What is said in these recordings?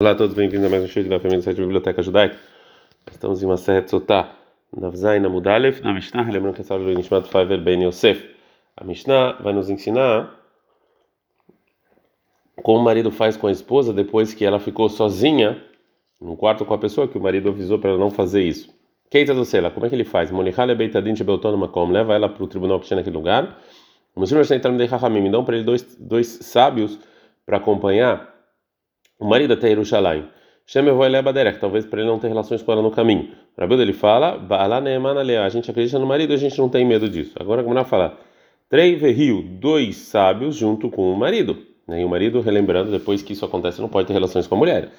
Olá a todos, bem-vindos a mais um show da família do site Biblioteca Judaica. Estamos em uma série de Sotá, na Vzaina Mudalef, na Mishnah, lembrando que essa aula é Nishmat Faiver Ben Yosef. A Mishnah vai nos ensinar como o marido faz com a esposa depois que ela ficou sozinha no quarto com a pessoa que o marido avisou para ela não fazer isso. Keita do Sela, como é que ele faz? Molichale Beitadin Tibeltonoma como leva ela para o tribunal que tinha naquele lugar. Muslim Rashnei de Chachamim, dão para ele dois, dois sábios para acompanhar o marido até Jerusalém. Sheme vai lebaderek, talvez para ele não ter relações com ela no caminho. Rabildo ele fala, a gente acredita no marido, a gente não tem medo disso. Agora como ela fala, trei verrio, dois sábios junto com o marido. E o marido, relembrando, depois que isso acontece, não pode ter relações com a mulher.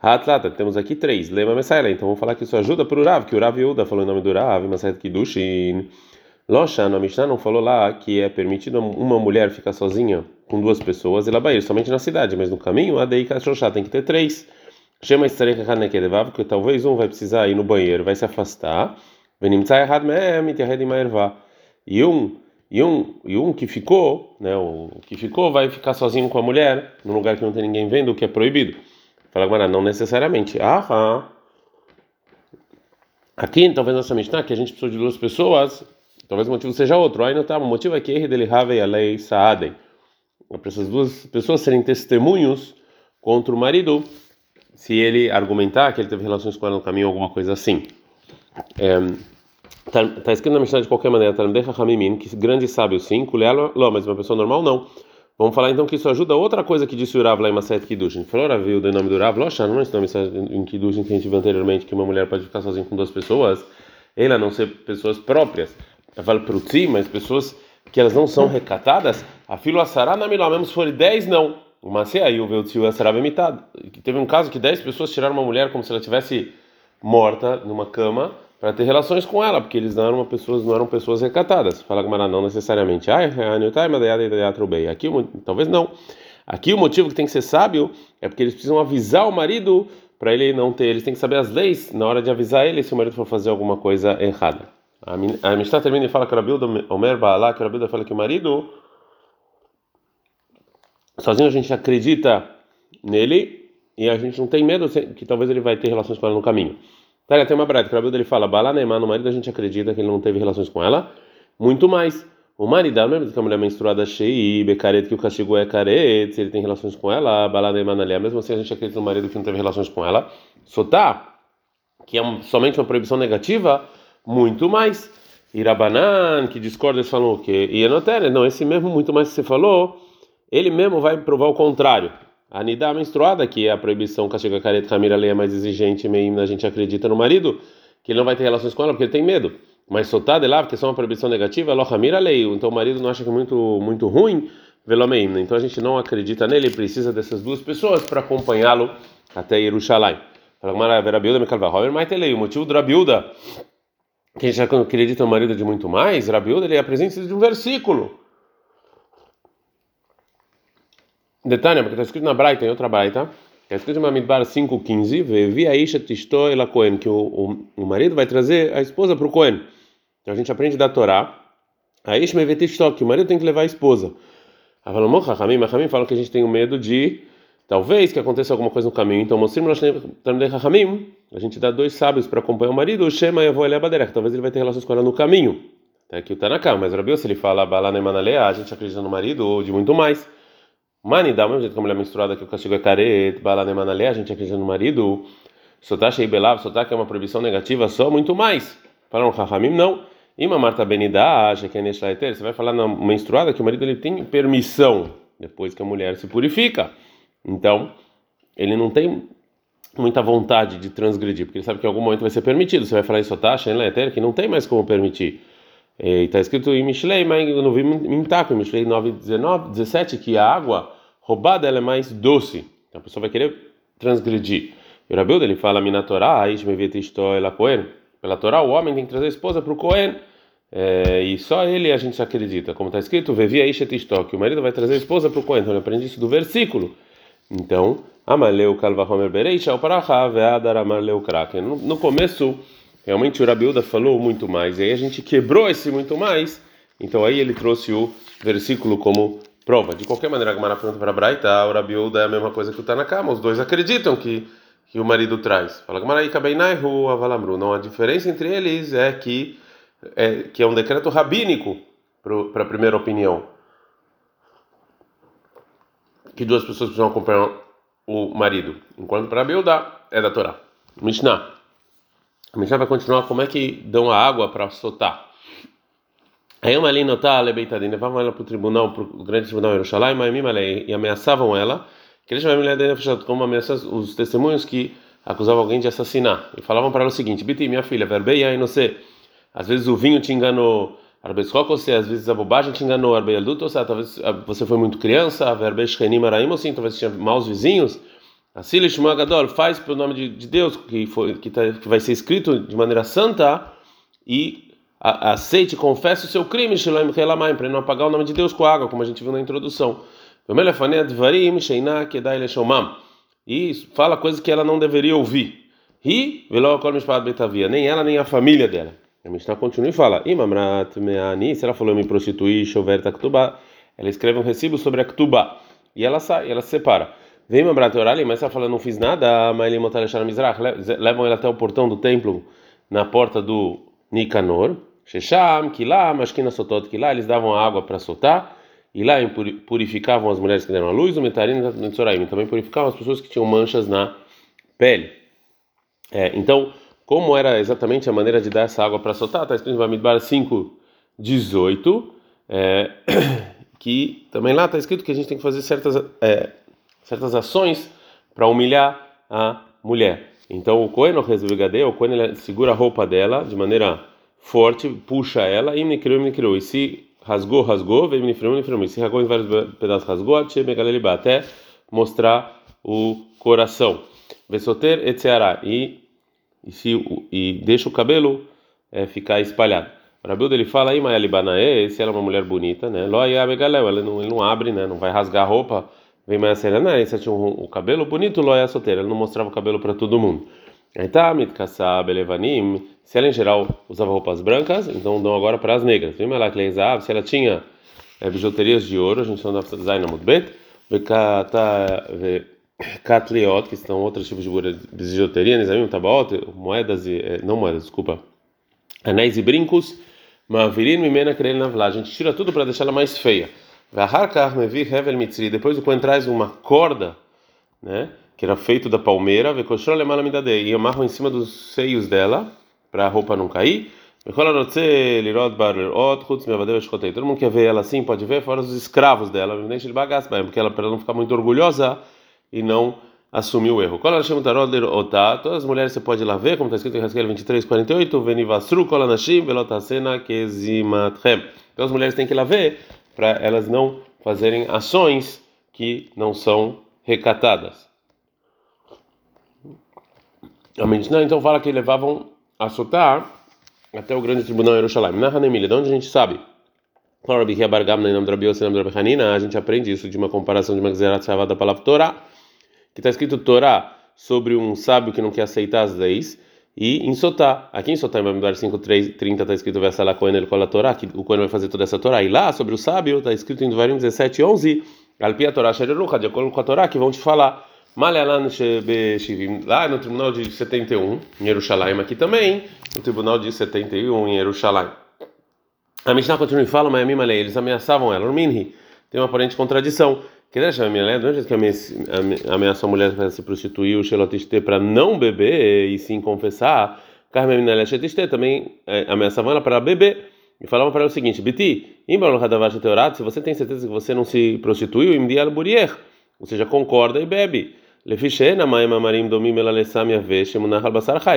Atlata, temos aqui três. Lema Messaila, então vamos falar que isso ajuda para o Rav, que o Rav Yehuda falou em nome do Rav, Masayat Kiddushin. Locha, no Mishnah não falou lá que é permitido uma mulher ficar sozinha com duas pessoas e lá vai somente na cidade, mas no caminho a Dei tem que ter três. Chama Istrekedevav, que talvez um vai precisar ir no banheiro, vai se afastar. E um e um e um que ficou, né, o que ficou vai ficar sozinho com a mulher num lugar que não tem ninguém vendo, o que é proibido. Fala agora não necessariamente. Ah, Aqui, talvez nossa Mishnah, que a gente precisa de duas pessoas, Talvez o motivo seja outro. Não tá. O motivo é que ele dele e a lei saadem. Para essas duas pessoas serem testemunhos contra o marido, se ele argumentar que ele teve relações com ela no caminho, alguma coisa assim. É, tá, tá, escrito na Mishnah de qualquer maneira, que grande sábio sim, kulealo, mas uma pessoa normal não. Vamos falar então que isso ajuda outra coisa que disse o Rav lá em Maset Kiddushin. Falou, Rav, o nome do Rav, Locha, não é nome em Kiddushin que a gente viu anteriormente, que uma mulher pode ficar sozinha com duas pessoas, ela não ser pessoas próprias ti, mas pessoas que elas não são recatadas, a filo assará na miló, mesmo se forem 10, não. O Macê aí o Veltio assará imitado. Teve um caso que 10 pessoas tiraram uma mulher como se ela tivesse morta numa cama para ter relações com ela, porque eles não eram pessoas, não eram pessoas recatadas. Fala Gamara, não necessariamente. Aqui, talvez não. Aqui o motivo que tem que ser sábio é porque eles precisam avisar o marido para ele não ter, eles têm que saber as leis na hora de avisar ele se o marido for fazer alguma coisa errada. A Mishnah termina e fala que o Rabilda, Omer Baalá, que o Rabilda fala que o marido, sozinho a gente acredita nele e a gente não tem medo que talvez ele vai ter relações com ela no caminho. Tá, tem uma breta que o Rabilda ele fala, Baalá Neymar, no marido a gente acredita que ele não teve relações com ela, muito mais. O marido, mesmo que a mulher menstruada cheia, becaret, que o castigo é caret, se ele tem relações com ela, Baalá Neymar, mesmo assim a gente acredita no marido que não teve relações com ela. Sotá, que é somente uma proibição negativa, muito mais. Irabanan, que discorda, eles falam o quê? E Enotere, não, esse mesmo muito mais que você falou, ele mesmo vai provar o contrário. A Nidá menstruada, que é a proibição castiga careta camira lei é mais exigente, meio a gente acredita no marido, que ele não vai ter relações com ela porque ele tem medo. Mas soltar de lá, porque é só uma proibição negativa, Lohramira lei, então o marido não acha que é muito, muito ruim, velomeim. Então a gente não acredita nele, precisa dessas duas pessoas para acompanhá-lo até Jerusalém. Fala, Maravilha, me calva, mas o motivo do Rabiuda quem já acredita no marido de muito mais, Rabiúda, ele apresenta de um versículo. Detalhe, porque está escrito na Braita, em outra Braita, está escrito em Mamidbar 5,15, Vevi que o, o, o, marido vai trazer a esposa para o Cohen. Então a gente aprende da Torá, Aisha Mevetistó, que o marido tem que levar a esposa. Avalomó, Chachamim, Chachamim falam que a gente tem o medo de Talvez que aconteça alguma coisa no caminho. Então, a gente dá dois sábios para acompanhar o marido, o Shema e a avó Talvez ele vai ter relações com ela no caminho. Tá aqui o Tanakam, mas Rabiu, se ele fala Balanemanalea, a gente acredita no marido ou de muito mais. Mani, dá o mesmo jeito que a mulher menstruada que o castigo é caret, Balanemanalea, a gente acredita no marido. Sotacha e Belav, Sotacha é uma proibição negativa só, muito mais. Falaram Rahamim, não. Ima Marta Benidá, acha que é Neshlaeter, você vai falar na menstruada que o marido ele tem permissão depois que a mulher se purifica. Então, ele não tem muita vontade de transgredir, porque ele sabe que em algum momento vai ser permitido. Você vai falar isso, taxa, tá, em que não tem mais como permitir. E está escrito em Mishlei, mas eu não vi em Taco, em Mishlei 9, 19, 17, que a água roubada ela é mais doce. Então a pessoa vai querer transgredir. E o Rabilda, ele fala, Mina Torá, ela Cohen. Pela Torá, o homem tem que trazer a esposa para o Cohen. É, e só ele a gente acredita. Como está escrito, Vevi Aishetistó, que o marido vai trazer a esposa para o Cohen. Então ele aprende isso do versículo. Então, Amaleu Kalvahomer Bereisha, o Paraha, Veadar Amaleu Kraken. No começo, realmente o Rabiuda falou muito mais, e aí a gente quebrou esse muito mais, então aí ele trouxe o versículo como Prova. De qualquer maneira, a Gamara pergunta para Braita, a Urabiuda é a mesma coisa que o Tanakama. Os dois acreditam que, que o marido traz. Fala Gamara, Ikabeinaihu Avalamru. Não, a diferença entre eles é que é, que é um decreto rabínico para a primeira opinião. Que duas pessoas precisam acompanhar o marido. Enquanto para a é da Torá. Mishnah. A Mishnah vai continuar como é que dão a água para soltar. Aí uma linha tá lebeitadinha, levavam ela para o tribunal, para o grande tribunal de Jerusalém, e ameaçavam ela, que eles chamavam como ameaças os testemunhos que acusavam alguém de assassinar. E falavam para ela o seguinte: Biti, minha filha, verbeia e não sei. Às vezes o vinho te enganou, arbescocose, às vezes a bobagem te enganou, arbeiaduto, talvez você foi muito criança, verbeishrenim araim, assim, talvez tinha maus vizinhos. Assim, Gadol, faz pelo nome de, de Deus, que, foi, que, tá, que vai ser escrito de maneira santa, e a, aceite, confesse o seu crime, para não apagar o nome de Deus com água, como a gente viu na introdução. E fala coisas que ela não deveria ouvir. E nem ela nem a família dela. A Mishnah continua e fala: se ela falou eu me prostituir, chover taktuba, ela escreve um recibo sobre a ktuba e ela sai, ela se separa. Vem Mamrat Orali, mas ela fala: não fiz nada, mas ele levam ela até o portão do templo, na porta do Nicanor, Shesham, Kilá, Mashkina Sotot, Kilá, eles davam água para soltar, e lá purificavam as mulheres que deram a luz, o Metarim e também purificavam as pessoas que tinham manchas na pele. É, então, como era exatamente a maneira de dar essa água para soltar? Está escrito em Bamidbar 5, 18, é, que também lá está escrito que a gente tem que fazer certas, é, certas ações para humilhar a mulher. Então o Cohen, o Cohen ele segura a roupa dela de maneira forte, puxa ela, e me criou, me criou. E se rasgou, rasgou, veio me friou, me friou. E se rasgou em vários pedaços, rasgou, até mostrar o coração. Vesoter etzeara. E, e, se, e deixa o cabelo é, ficar espalhado. Rabildo ele fala aí, Maia Libanae, se ela é uma mulher bonita, né? Ele não, ele não abre, né? Não vai rasgar a roupa Vem mais Serena, esse tinha um, o cabelo bonito, Loia solteira, ele não mostrava o cabelo para todo mundo. Aí tá, Mitkassab, se ela em geral usava roupas brancas, então dão agora para as negras. Vem lá, Kleizab, se ela tinha é, bijuterias de ouro, a gente chama de design na Katliot, que são outros tipos de bijuteria, Nizamim, Tabaot, moedas e. É, não moedas, desculpa. Anéis e brincos, Mavirin, Mimena, Krel, Navla. A gente tira tudo para deixar ela mais feia. Depois o Cohen traz uma corda, né, que era feito da palmeira, e amarram em cima dos seios dela, para a roupa não cair. Todo mundo quer ver ela assim, pode ver, fora os escravos dela, porque ela, para ela não ficar muito orgulhosa e não assumir o erro. Todas as mulheres você pode ir lá ver, como está escrito em Haskell 23, 48, Venivasru, Kolanashim, Velotasena, Kezimatrem. Então as mulheres têm que ir lá ver para elas não fazerem ações que não são recatadas. A Mishnah então fala que levavam a soltar até o grande tribunal de Jerusalém. Na Hanemilha, de onde a gente sabe? A gente aprende isso de uma comparação de uma Gezerat da palavra Torá, que está escrito Torá sobre um sábio que não quer aceitar as leis e em Sotá, aqui em Sotá, em Bamidbar 5:30 está escrito Vesala Cohen el Kol Torá, que o Cohen vai fazer toda essa Torá. E lá, sobre o sábio, está escrito em Devarim 17:11, Alpia Torá Shererucha, de acordo com a Torá, que vão te falar. Malealan Shevim, lá no tribunal de 71, em Jerusalém, aqui também, no tribunal de 71 em Jerusalém. A Mishnah continua e fala, mas a eles ameaçavam ela. O Minhi tem uma aparente contradição. É que ameaçou a mulher para se prostituir, o Shelotiste para não beber e sim confessar, Carmen também é, ameaçavam ela para beber. E falavam para ela o seguinte: Biti, se você tem certeza que você não se prostituiu, imdial burier, ou seja, concorda e bebe.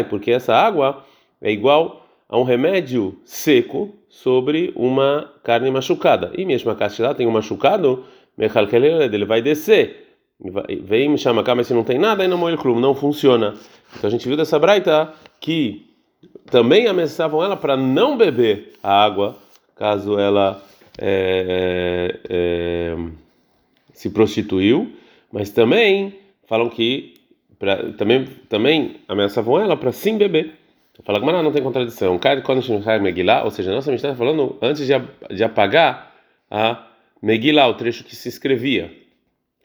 Porque essa água é igual a um remédio seco sobre uma carne machucada. E mesmo a castidade tem um machucado, ele vai descer. Vem me chama cá, mas se não tem nada, aí não moe clube, não funciona. Então a gente viu dessa braita que também ameaçavam ela para não beber a água caso ela é, é, é, se prostituiu, mas também falam que pra, também também ameaçavam ela para sim beber. Fala que não tem contradição. Ou seja, nossa amistade está falando antes de, de apagar a Megillah, o trecho que se escrevia.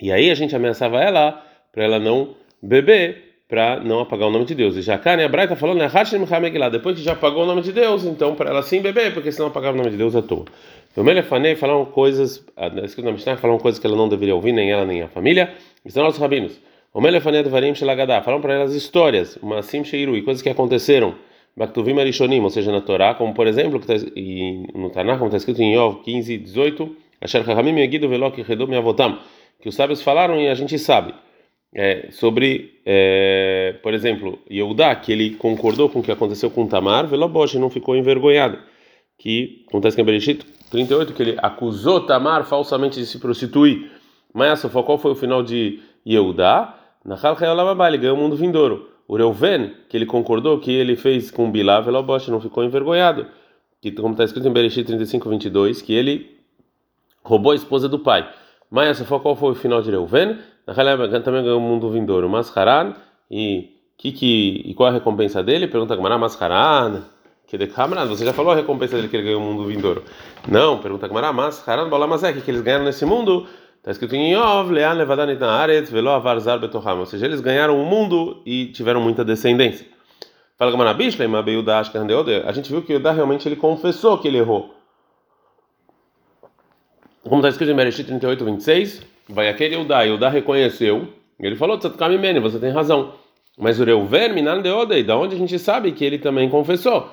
E aí a gente ameaçava ela para ela não beber, para não apagar o nome de Deus. E já cá, né, a Braita tá falando, né, Megillah, depois que já apagou o nome de Deus, então para ela sim beber, porque senão apagava o nome de Deus à toa. O Melefanei falaram coisas, escrito na Mishnah, falaram coisas que ela não deveria ouvir, nem ela nem a família. E são nossos rabinos. O Melefanei Varim Shelagadá, falaram para elas histórias, uma sim e coisas que aconteceram. Baktuvim Arishonim, ou seja, na Torá, como por exemplo, que tá, no Tanakh, como está escrito em Yov 15, 18, Que os sábios falaram e a gente sabe. É, sobre, é, por exemplo, Yehudá, que ele concordou com o que aconteceu com Tamar, Velobosh, não ficou envergonhado. Que acontece em Bereshit 38, que ele acusou Tamar falsamente de se prostituir. Mas qual foi o final de Yehudá? Nahal Hayolababá, ele ganhou o mundo vindouro. O Reuven, que ele concordou que ele fez com Bilá, Velobosh, não ficou envergonhado. Que, como está escrito em Bereshit 35, 22, que ele roubou a esposa do pai. Mas qual foi o final de Reuven? Nahal também ganhou o mundo vindouro. Mas Haran, e, que, que, e qual a recompensa dele? Pergunta Gamara, mas Haran, que de Kamran, você já falou a recompensa dele que ele ganhou o mundo vindouro. Não, pergunta Gamara, mas Haran, Balamazek, que eles ganharam nesse mundo Está escrito em Yov, Lean Levadanit Naaret, Velo Avarzar Betoham. Ou seja, eles ganharam o mundo e tiveram muita descendência. Fala Gamana Bishlem, Abeyuda Ashkandeode. A gente viu que Yudá realmente ele confessou que ele errou. Como está escrito em Bereshit 38, 26, vai aquele Yudá, Yudá reconheceu, ele falou, Tzatkamimene, você tem razão. Mas o Reuven, Minan Deode, da onde a gente sabe que ele também confessou?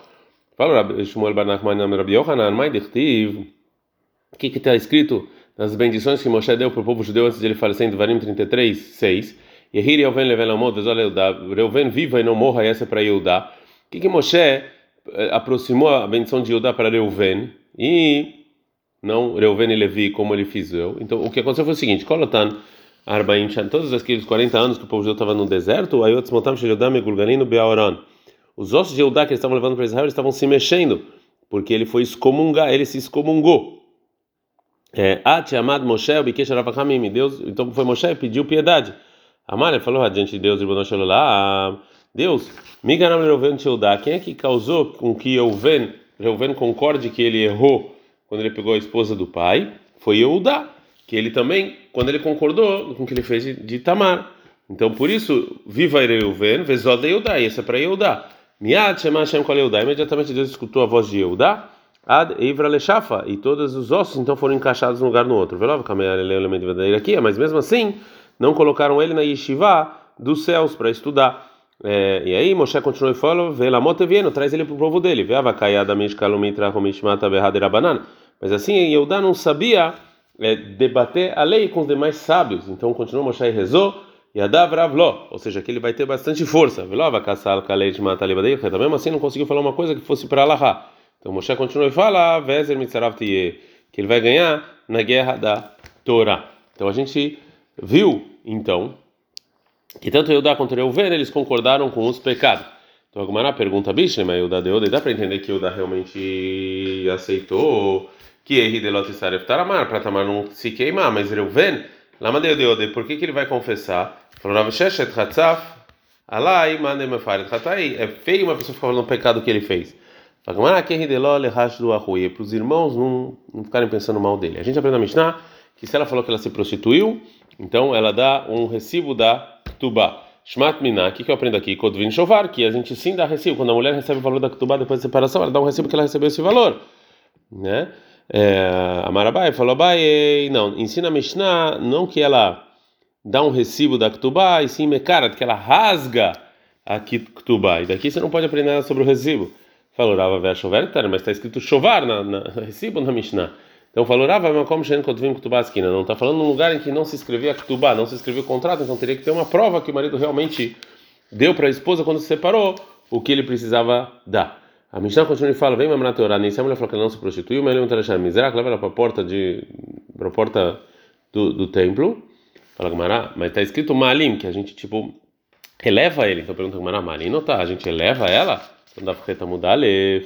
Fala Shmuel Barnachman Rabi Yohanan, Maidirtiv. O que está escrito? nas bendições que Moshe deu para o povo judeu antes de ele falecer em Devarim 33, 6. Yehir Yeuven Leven Lamod, Reuven viva e não morra, essa é para Yehudá. O que, que Moshe eh, aproximou a bendição de Yehudá para Reuven e não Reuven e Levi, como ele fez eu? Então, o que aconteceu foi o seguinte: Kolotan, Arbaim, todos aqueles 40 anos que o povo judeu estava no deserto, aí outros montam Sheyudá, Megulgalim, Beaoran. Os ossos de Yehudá que eles estavam levando para Israel estavam se mexendo, porque ele foi excomungar, ele se excomungou. É, Ati amad Moshe, o Bikesh Deus, então foi Moshe, pediu piedade. Amar, falou diante de Deus, Irmão lá, Deus, Miganam Reuven Tildá, quem é que causou com que Reuven, Reuven concorde que ele errou quando ele pegou a esposa do pai? Foi Eudá, que ele também, quando ele concordou com o que ele fez de, Tamar. Então, por isso, viva Reuven, vezod Eudá, e essa é para Eudá. Miad Shema Hashem Kol Eudá, imediatamente Deus escutou a voz de Eudá, Ad Eivra Lechafa, e todos os ossos então foram encaixados um lugar no outro. Velova elemento verdadeiro aqui, mas mesmo assim não colocaram ele na yeshiva dos céus para estudar. É, e aí Moshe continuou e falou: Velamot vieno, traz ele para o povo dele. Veava da mishkalumitra homishmata banana. Mas assim Yehudá não sabia é, debater a lei com os demais sábios. Então continuou Moshe e rezou. Adav Ravlo, ou seja, que ele vai ter bastante força. Velova Kassal Kalei Mata Mesmo assim não conseguiu falar uma coisa que fosse para Allah. Então Moshe continua e fala, Vezer Mitzarav que ele vai ganhar na guerra da Torá. Então a gente viu, então, que tanto Eudá quanto Reuven, eles concordaram com os pecados. Então a pergunta, bicho, mas Eudá deu, dá para entender que Eudá realmente aceitou que Erri Delot Saref Taramar, para Tamar não se queimar, mas Reuven, Lama deu Deode, por que, que ele vai confessar? Falou, Rav Sheshet Hatzaf, Alai, Mandem Mefaret Hatai, é feio uma pessoa ficar falando o pecado que ele fez. Para os irmãos não, não ficarem pensando mal dele. A gente aprende na Mishnah que se ela falou que ela se prostituiu, então ela dá um recibo da Tuba. Shmat Minah, o que, que eu aprendo aqui? Kodvin Shovar, que a gente sim dá recibo. Quando a mulher recebe o valor da Tuba depois da separação, ela dá um recibo que ela recebeu esse valor. Né? É, Marabai falou, Abai, não, ensina a Mishnah, não que ela dá um recibo da Ktubá, e sim Mekarat, que ela rasga a Ktubá. E daqui você não pode aprender nada sobre o recibo. Falou Rava Veshover mas está escrito chovar na, na recibo na Mishnah. Então falou Rava, mas como Shen Kotvim Ktubá esquina? Não está falando num lugar em que não se escrevia Ktubá, não se escreveu o contrato, então teria que ter uma prova que o marido realmente deu para a esposa quando se separou o que ele precisava dar. A Mishnah continua e fala: vem mamar na Teorá, nem mulher falou que ela não se prostituiu, mas ele não está miserável, leva ela para a porta, de, para a porta do, do templo. Fala Gamara, mas está escrito Malim, que a gente tipo eleva ele. Então pergunta Gamara, Malim não tá, a gente eleva ela? Então dá para mudar Lev.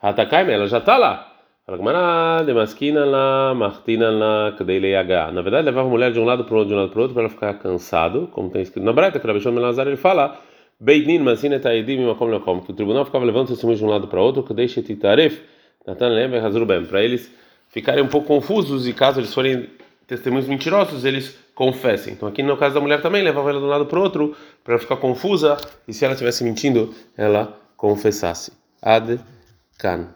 Hatakaim, ela já está lá. Fala de masquina lá, martina lá, kadeileiaga. Na verdade, levava a mulher de um lado para o outro, de um lado para o outro, para ela ficar cansado, como tem escrito na Breta, que Rabishon Melazar ele fala. Beidnin masina taedim makom lekom, que o tribunal ficava levando testemunhos de um lado para outro, que deixe titaref, natan lembra hazrubem, para eles ficarem um pouco confusos e caso eles forem testemunhos mentirosos, eles confessem. Então aqui no caso da mulher também levava ela de um lado para o outro para ficar confusa e se ela estivesse mentindo, ela confessasse. Ad kan.